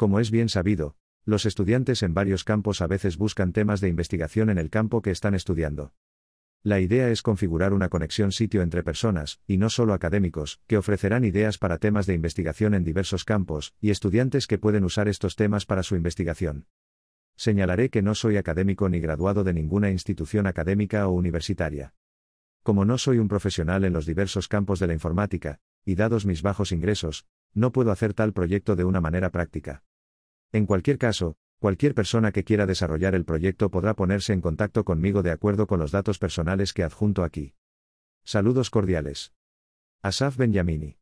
Como es bien sabido, los estudiantes en varios campos a veces buscan temas de investigación en el campo que están estudiando. La idea es configurar una conexión sitio entre personas, y no solo académicos, que ofrecerán ideas para temas de investigación en diversos campos, y estudiantes que pueden usar estos temas para su investigación. Señalaré que no soy académico ni graduado de ninguna institución académica o universitaria. Como no soy un profesional en los diversos campos de la informática, y dados mis bajos ingresos, no puedo hacer tal proyecto de una manera práctica. En cualquier caso, Cualquier persona que quiera desarrollar el proyecto podrá ponerse en contacto conmigo de acuerdo con los datos personales que adjunto aquí. Saludos cordiales. Asaf Benjamini.